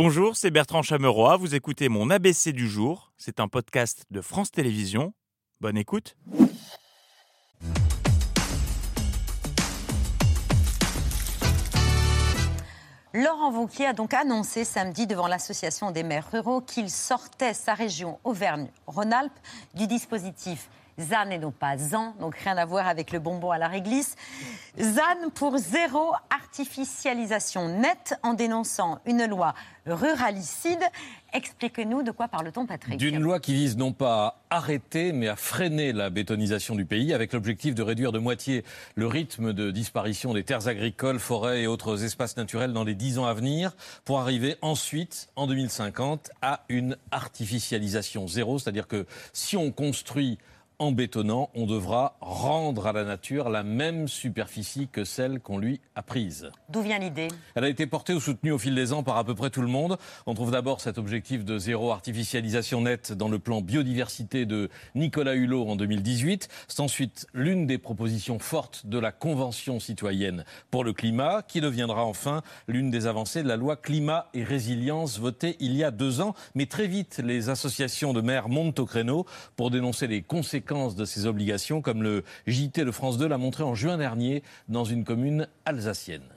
Bonjour, c'est Bertrand Chameroy. Vous écoutez mon ABC du jour. C'est un podcast de France Télévisions. Bonne écoute. Laurent Wauquiez a donc annoncé samedi devant l'Association des maires ruraux qu'il sortait sa région Auvergne-Rhône-Alpes du dispositif ZAN et non pas ZAN, donc rien à voir avec le bonbon à la réglisse. ZAN pour zéro artificialisation nette en dénonçant une loi ruralicide. Expliquez-nous de quoi parle-t-on, Patrick D'une loi qui vise non pas à arrêter, mais à freiner la bétonisation du pays, avec l'objectif de réduire de moitié le rythme de disparition des terres agricoles, forêts et autres espaces naturels dans les dix ans à venir, pour arriver ensuite, en 2050, à une artificialisation zéro. C'est-à-dire que si on construit en bétonnant, on devra rendre à la nature la même superficie que celle qu'on lui a prise. D'où vient l'idée? Elle a été portée ou soutenue au fil des ans par à peu près tout le monde. On trouve d'abord cet objectif de zéro artificialisation nette dans le plan biodiversité de Nicolas Hulot en 2018. C'est ensuite l'une des propositions fortes de la Convention citoyenne pour le climat, qui deviendra enfin l'une des avancées de la loi climat et résilience votée il y a deux ans. Mais très vite, les associations de maires montent au créneau pour dénoncer les conséquences de ses obligations, comme le JT de France 2 l'a montré en juin dernier dans une commune alsacienne.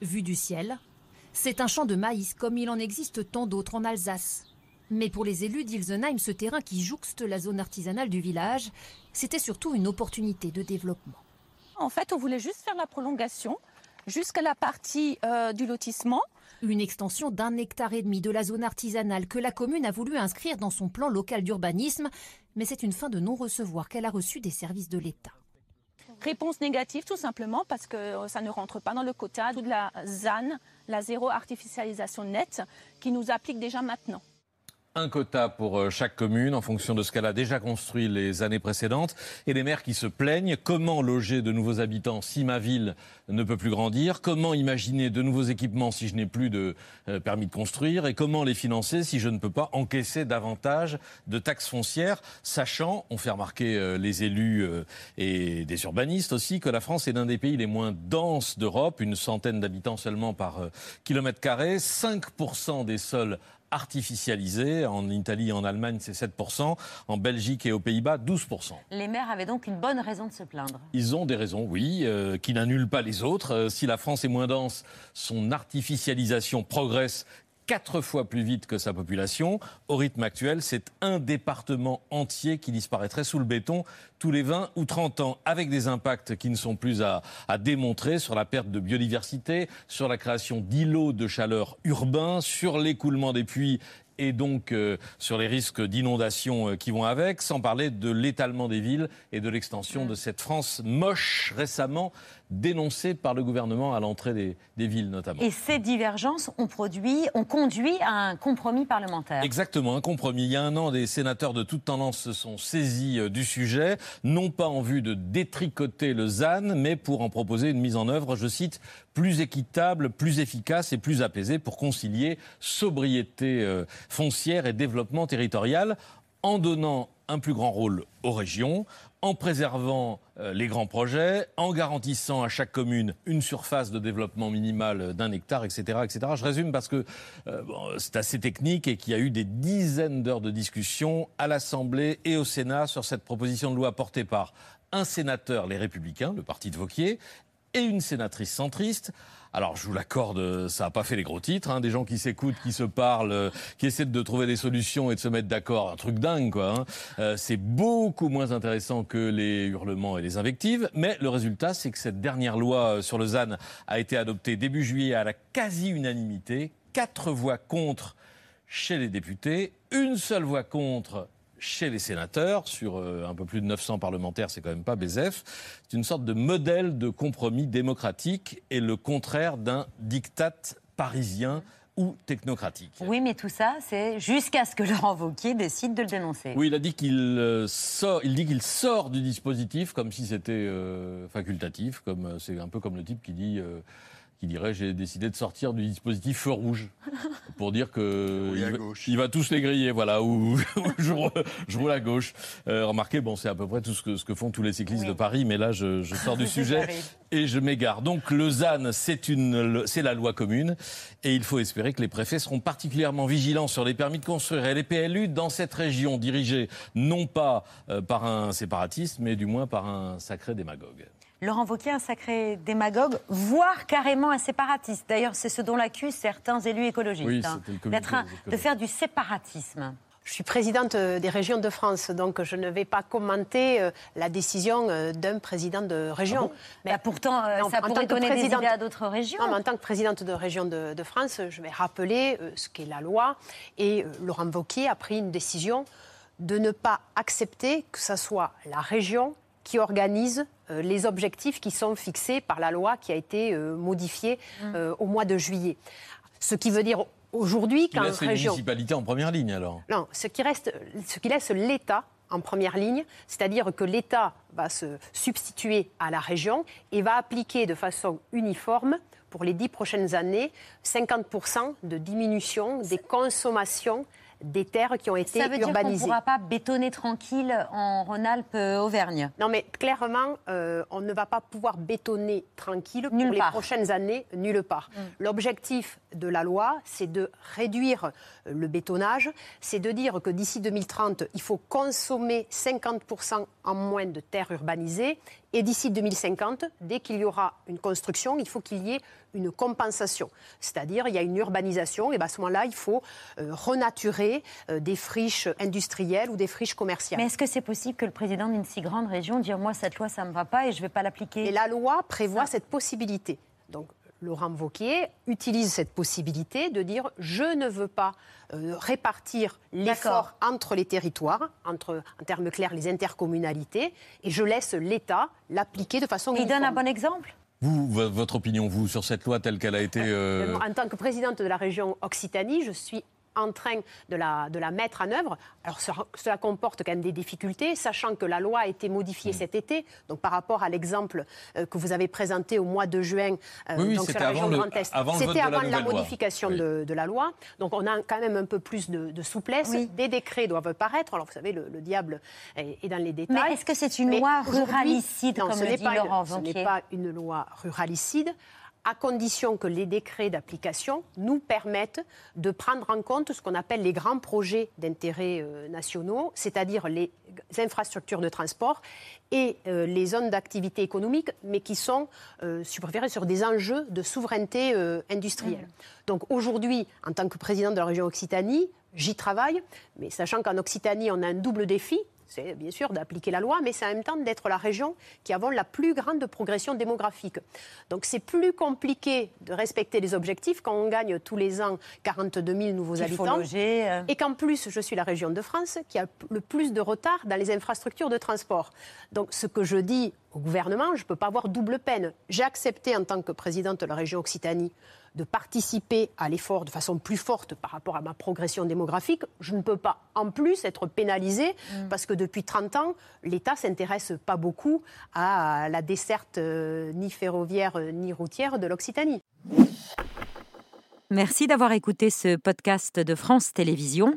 Vu du ciel, c'est un champ de maïs comme il en existe tant d'autres en Alsace. Mais pour les élus d'Ilsenheim, ce terrain qui jouxte la zone artisanale du village, c'était surtout une opportunité de développement. En fait, on voulait juste faire la prolongation jusqu'à la partie euh, du lotissement. Une extension d'un hectare et demi de la zone artisanale que la commune a voulu inscrire dans son plan local d'urbanisme, mais c'est une fin de non-recevoir qu'elle a reçue des services de l'État. Réponse négative tout simplement parce que euh, ça ne rentre pas dans le quota de la ZAN, la zéro artificialisation nette, qui nous applique déjà maintenant un quota pour euh, chaque commune en fonction de ce qu'elle a déjà construit les années précédentes. Et les maires qui se plaignent comment loger de nouveaux habitants si ma ville ne peut plus grandir, comment imaginer de nouveaux équipements si je n'ai plus de euh, permis de construire? Et comment les financer si je ne peux pas encaisser davantage de taxes foncières, sachant, on fait remarquer euh, les élus et des urbanistes aussi, que la France est l'un des pays les moins denses d'Europe, une centaine d'habitants seulement par kilomètre carré, 5% des sols artificialisés. En Italie et en Allemagne, c'est 7%. En Belgique et aux Pays-Bas, 12%. Les maires avaient donc une bonne raison de se plaindre. Ils ont des raisons, oui, euh, qui n'annulent pas les autres. Euh, si la France est moins dense, son artificialisation progresse quatre fois plus vite que sa population. Au rythme actuel, c'est un département entier qui disparaîtrait sous le béton tous les 20 ou 30 ans, avec des impacts qui ne sont plus à, à démontrer sur la perte de biodiversité, sur la création d'îlots de chaleur urbains, sur l'écoulement des puits et donc euh, sur les risques d'inondation euh, qui vont avec, sans parler de l'étalement des villes et de l'extension de cette France moche récemment dénoncée par le gouvernement à l'entrée des, villes notamment. Et ces divergences ont produit, ont conduit à un compromis parlementaire. Exactement, un compromis. Il y a un an, des sénateurs de toute tendance se sont saisis euh, du sujet, non pas en vue de détricoter le ZAN, mais pour en proposer une mise en œuvre, je cite, plus équitable, plus efficace et plus apaisée pour concilier sobriété euh, foncière et développement territorial en donnant un plus grand rôle aux régions, en préservant euh, les grands projets, en garantissant à chaque commune une surface de développement minimale d'un hectare, etc., etc. Je résume parce que euh, c'est assez technique et qu'il y a eu des dizaines d'heures de discussion à l'Assemblée et au Sénat sur cette proposition de loi portée par un sénateur, les Républicains, le parti de Vauquier, et une sénatrice centriste. Alors, je vous l'accorde, ça n'a pas fait les gros titres. Hein, des gens qui s'écoutent, qui se parlent, euh, qui essaient de trouver des solutions et de se mettre d'accord. Un truc dingue, quoi. Hein. Euh, c'est beaucoup moins intéressant que les hurlements et les invectives. Mais le résultat, c'est que cette dernière loi euh, sur le ZAN a été adoptée début juillet à la quasi-unanimité. Quatre voix contre chez les députés, une seule voix contre chez les sénateurs, sur euh, un peu plus de 900 parlementaires, c'est quand même pas BZF. C'est une sorte de modèle de compromis démocratique et le contraire d'un diktat parisien ou technocratique. Oui, mais tout ça, c'est jusqu'à ce que Laurent Wauquiez décide de le dénoncer. Oui, il a dit qu'il euh, sort, il dit qu'il sort du dispositif comme si c'était euh, facultatif, comme c'est un peu comme le type qui dit qui dirait j'ai décidé de sortir du dispositif feu rouge pour dire que il, va- gauche. il va tous les griller, voilà, ou je, roule, je roule à gauche. Euh, remarquez, bon, c'est à peu près tout ce que, ce que font tous les cyclistes Oui. de Paris, mais là, je, je sors du sujet et je m'égare. Donc, le ZAN, c'est une, c'est la loi commune, et il faut espérer que les préfets seront particulièrement vigilants sur les permis de construire et les PLU dans cette région dirigée non pas euh, par un séparatiste, mais du moins par un sacré démagogue. Laurent Wauquiez, un sacré démagogue, voire carrément un séparatiste. D'ailleurs, c'est ce dont l'accusent certains élus écologistes. Oui, hein, d'être un- de faire du séparatisme. Je suis présidente euh, des régions de France, donc je ne vais pas commenter euh, la décision euh, d'un président de région. Bah, pourtant, euh, non, ça en pourrait tant que donner des présidente- idées à d'autres régions. Non, mais en tant que présidente de région de, de France, je vais rappeler ce qu'est la loi. Et Laurent Wauquiez a pris une décision de ne pas accepter que ce soit la région qui organise euh, les objectifs qui sont fixés par la loi qui a été euh, modifiée Mmh. euh, au mois de juillet. Ce qui veut dire aujourd'hui qu'en laisse les région... municipalités en première ligne, alors Non, ce qui, reste, ce qui laisse l'État en première ligne, c'est-à-dire que l'État va se substituer à la région et va appliquer de façon uniforme pour les dix prochaines années 50% de diminution des consommations des terres qui ont été Ça veut dire qu'on ne urbanisées. pourra pas bétonner tranquille en Rhône-Alpes-Auvergne. Non, mais clairement, euh, on ne va pas pouvoir bétonner tranquille pour Nulle les part. prochaines années, nulle part. L'objectif de la loi, c'est de réduire euh, le bétonnage, c'est de dire que d'ici 2030, il faut consommer 50% en moins de terres urbanisées, et d'ici 2050, dès qu'il y aura une construction, il faut qu'il y ait une compensation. C'est-à-dire, il y a une urbanisation, et ben à ce moment-là, il faut euh, renaturer euh, des friches industrielles ou des friches commerciales. Mais est-ce que c'est possible que le président d'une si grande région dise Moi, cette loi, ça ne me va pas et je ne vais pas l'appliquer? Et la loi prévoit Ça. cette possibilité. Donc, Laurent Wauquiez utilise cette possibilité de dire je ne veux pas euh, répartir l'effort entre les territoires, entre, en termes clairs, les intercommunalités, et je laisse l'État l'appliquer de façon Il donne un bon exemple? Vous, votre opinion, vous, sur cette loi telle qu'elle a été... euh, En tant que présidente de la région Occitanie, je suis en train de la, de la mettre en œuvre. Alors ça- cela comporte quand même des difficultés, sachant que la loi a été modifiée Mm. cet été. Donc par rapport à l'exemple euh, que vous avez présenté au mois de juin euh, Oui, oui, donc sur c'était la région Grand Est, avant le vote c'était de la avant la, modification Oui. de, de la loi. Donc on a quand même un peu plus de, de souplesse. Oui. Des décrets doivent paraître. Alors vous savez, le, le diable est, est dans les détails. Mais est-ce que c'est une Mais loi ruralicide, Non, comme ce le dit pas une- Laurent Ce n'est pas une loi ruralicide, à condition que les décrets d'application nous permettent de prendre en compte ce qu'on appelle les grands projets d'intérêt euh, nationaux, c'est-à-dire les infrastructures de transport et euh, les zones d'activité économique, mais qui sont euh, sur des enjeux de souveraineté euh, industrielle. Donc aujourd'hui, en tant que président de la région Occitanie, j'y travaille, mais sachant qu'en Occitanie, on a un double défi. C'est bien sûr d'appliquer la loi, mais c'est en même temps d'être la région qui avons la plus grande progression démographique. Donc c'est plus compliqué de respecter les objectifs quand on gagne tous les ans 42 000 nouveaux Il habitants. loger. euh, Et qu'en plus, je suis la région de France qui a le plus de retard dans les infrastructures de transport. Donc, ce que je dis au gouvernement, je ne peux pas avoir double peine. J'ai accepté, en tant que présidente de la région Occitanie, de participer à l'effort de façon plus forte par rapport à ma progression démographique. Je ne peux pas, en plus, être pénalisée parce que depuis 30 ans, l'État s'intéresse pas beaucoup à la desserte euh, ni ferroviaire euh, ni routière de l'Occitanie. Merci d'avoir écouté ce podcast de France Télévisions.